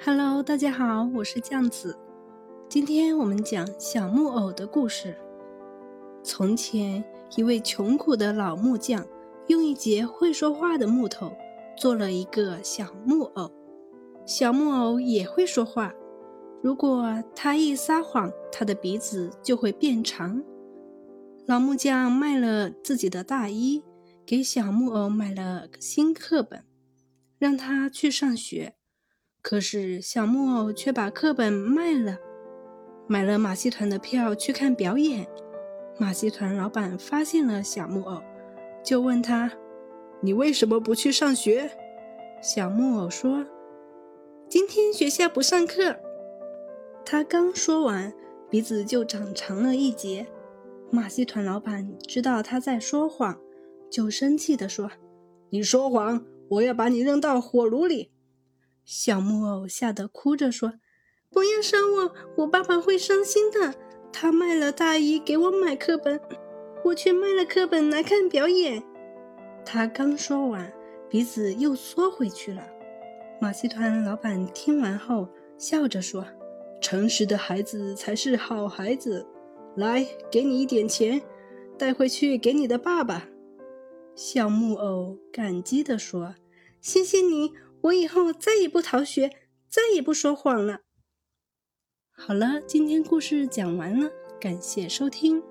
Hello，大家好，我是酱子。今天我们讲小木偶的故事。从前，一位穷苦的老木匠用一节会说话的木头做了一个小木偶。小木偶也会说话，如果他一撒谎，他的鼻子就会变长。老木匠卖了自己的大衣，给小木偶买了新课本，让他去上学。可是小木偶却把课本卖了，买了马戏团的票去看表演。马戏团老板发现了小木偶，就问他：“你为什么不去上学？”小木偶说：“今天学校不上课。”他刚说完，鼻子就长长了一截。马戏团老板知道他在说谎，就生气地说：“你说谎，我要把你扔到火炉里！”小木偶吓得哭着说：“不要杀我，我爸爸会伤心的。他卖了大衣给我买课本，我却卖了课本来看表演。”他刚说完，鼻子又缩回去了。马戏团老板听完后笑着说：“诚实的孩子才是好孩子。”来，给你一点钱，带回去给你的爸爸。小木偶感激地说：“谢谢你，我以后再也不逃学，再也不说谎了。”好了，今天故事讲完了，感谢收听。